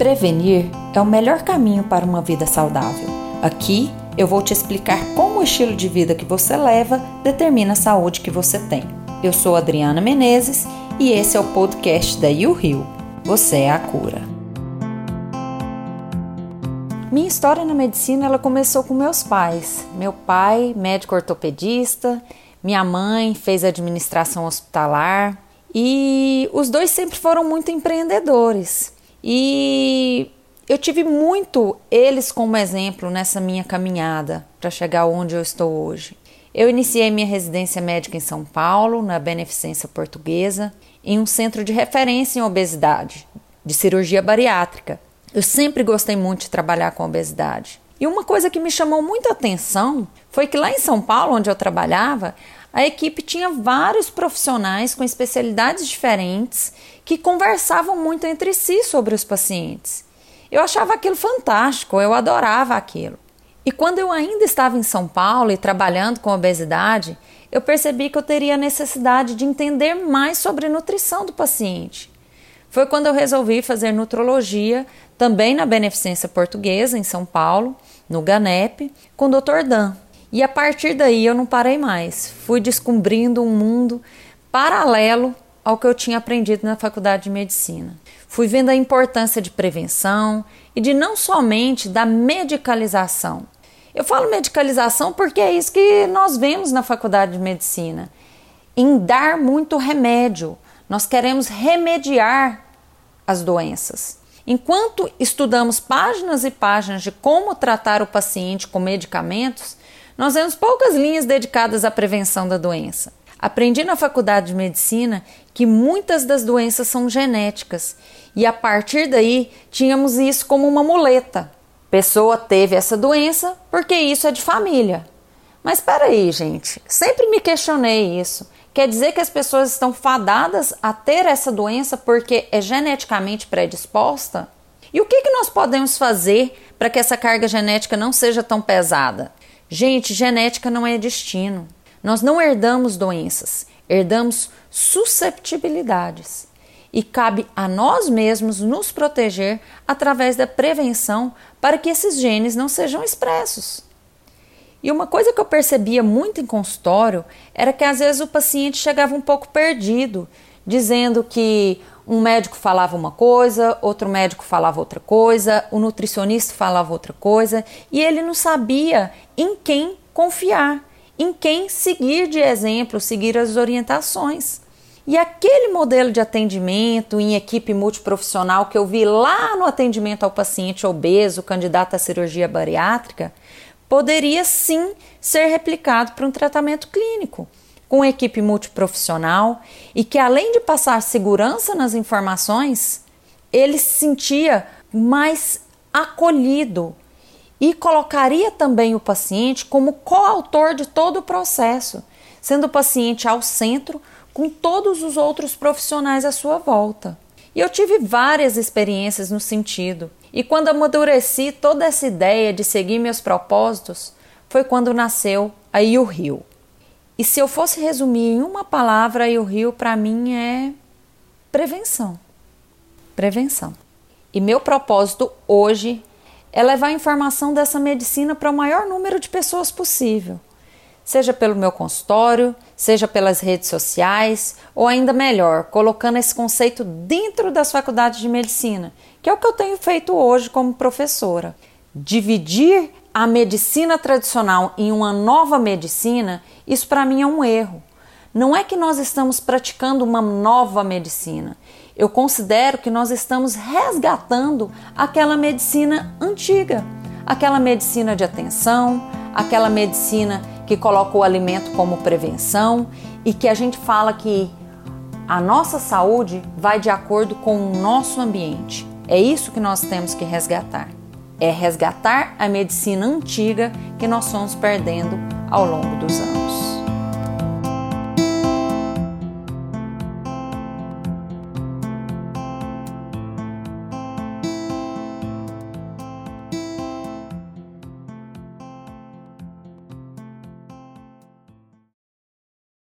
Prevenir é o melhor caminho para uma vida saudável. Aqui eu vou te explicar como o estilo de vida que você leva determina a saúde que você tem. Eu sou Adriana Menezes e esse é o podcast da You Rio. Você é a cura. Minha história na medicina ela começou com meus pais. Meu pai, médico ortopedista, minha mãe fez administração hospitalar e os dois sempre foram muito empreendedores. E eu tive muito eles como exemplo nessa minha caminhada para chegar onde eu estou hoje. Eu iniciei minha residência médica em São Paulo, na Beneficência Portuguesa, em um centro de referência em obesidade, de cirurgia bariátrica. Eu sempre gostei muito de trabalhar com obesidade. E uma coisa que me chamou muita atenção foi que lá em São Paulo, onde eu trabalhava, a equipe tinha vários profissionais com especialidades diferentes que conversavam muito entre si sobre os pacientes. Eu achava aquilo fantástico, eu adorava aquilo. E quando eu ainda estava em São Paulo e trabalhando com obesidade, eu percebi que eu teria necessidade de entender mais sobre nutrição do paciente. Foi quando eu resolvi fazer nutrologia, também na Beneficência Portuguesa, em São Paulo, no GANEP, com o Dr. Dan. E a partir daí eu não parei mais. Fui descobrindo um mundo paralelo ao que eu tinha aprendido na faculdade de medicina. Fui vendo a importância de prevenção e de não somente da medicalização. Eu falo medicalização porque é isso que nós vemos na faculdade de medicina. Em dar muito remédio. Nós queremos remediar as doenças. Enquanto estudamos páginas e páginas de como tratar o paciente com medicamentos, nós vemos poucas linhas dedicadas à prevenção da doença. Aprendi na faculdade de medicina que muitas das doenças são genéticas e a partir daí tínhamos isso como uma muleta. Pessoa teve essa doença porque isso é de família. Mas espera aí, gente, sempre me questionei isso. Quer dizer que as pessoas estão fadadas a ter essa doença porque é geneticamente predisposta? E o que, que nós podemos fazer para que essa carga genética não seja tão pesada? Gente, genética não é destino. Nós não herdamos doenças, herdamos susceptibilidades. E cabe a nós mesmos nos proteger através da prevenção para que esses genes não sejam expressos. E uma coisa que eu percebia muito em consultório era que às vezes o paciente chegava um pouco perdido, dizendo que um médico falava uma coisa, outro médico falava outra coisa, o nutricionista falava outra coisa, e ele não sabia em quem confiar, em quem seguir de exemplo, seguir as orientações. E aquele modelo de atendimento em equipe multiprofissional que eu vi lá no atendimento ao paciente obeso, candidato à cirurgia bariátrica, poderia sim ser replicado para um tratamento clínico com equipe multiprofissional e que, além de passar segurança nas informações, ele se sentia mais acolhido e colocaria também o paciente como coautor de todo o processo, sendo o paciente ao centro com todos os outros profissionais à sua volta. E eu tive várias experiências no sentido. E quando amadureci toda essa ideia de seguir meus propósitos, foi quando nasceu a Rio. E se eu fosse resumir em uma palavra, o Rio para mim é prevenção. Prevenção. E meu propósito hoje é levar a informação dessa medicina para o maior número de pessoas possível. Seja pelo meu consultório, seja pelas redes sociais, ou ainda melhor, colocando esse conceito dentro das faculdades de medicina, que é o que eu tenho feito hoje como professora. Dividir a medicina tradicional em uma nova medicina, isso para mim é um erro. Não é que nós estamos praticando uma nova medicina. Eu considero que nós estamos resgatando aquela medicina antiga, aquela medicina de atenção, aquela medicina que coloca o alimento como prevenção e que a gente fala que a nossa saúde vai de acordo com o nosso ambiente. É isso que nós temos que resgatar é resgatar a medicina antiga que nós fomos perdendo ao longo dos anos.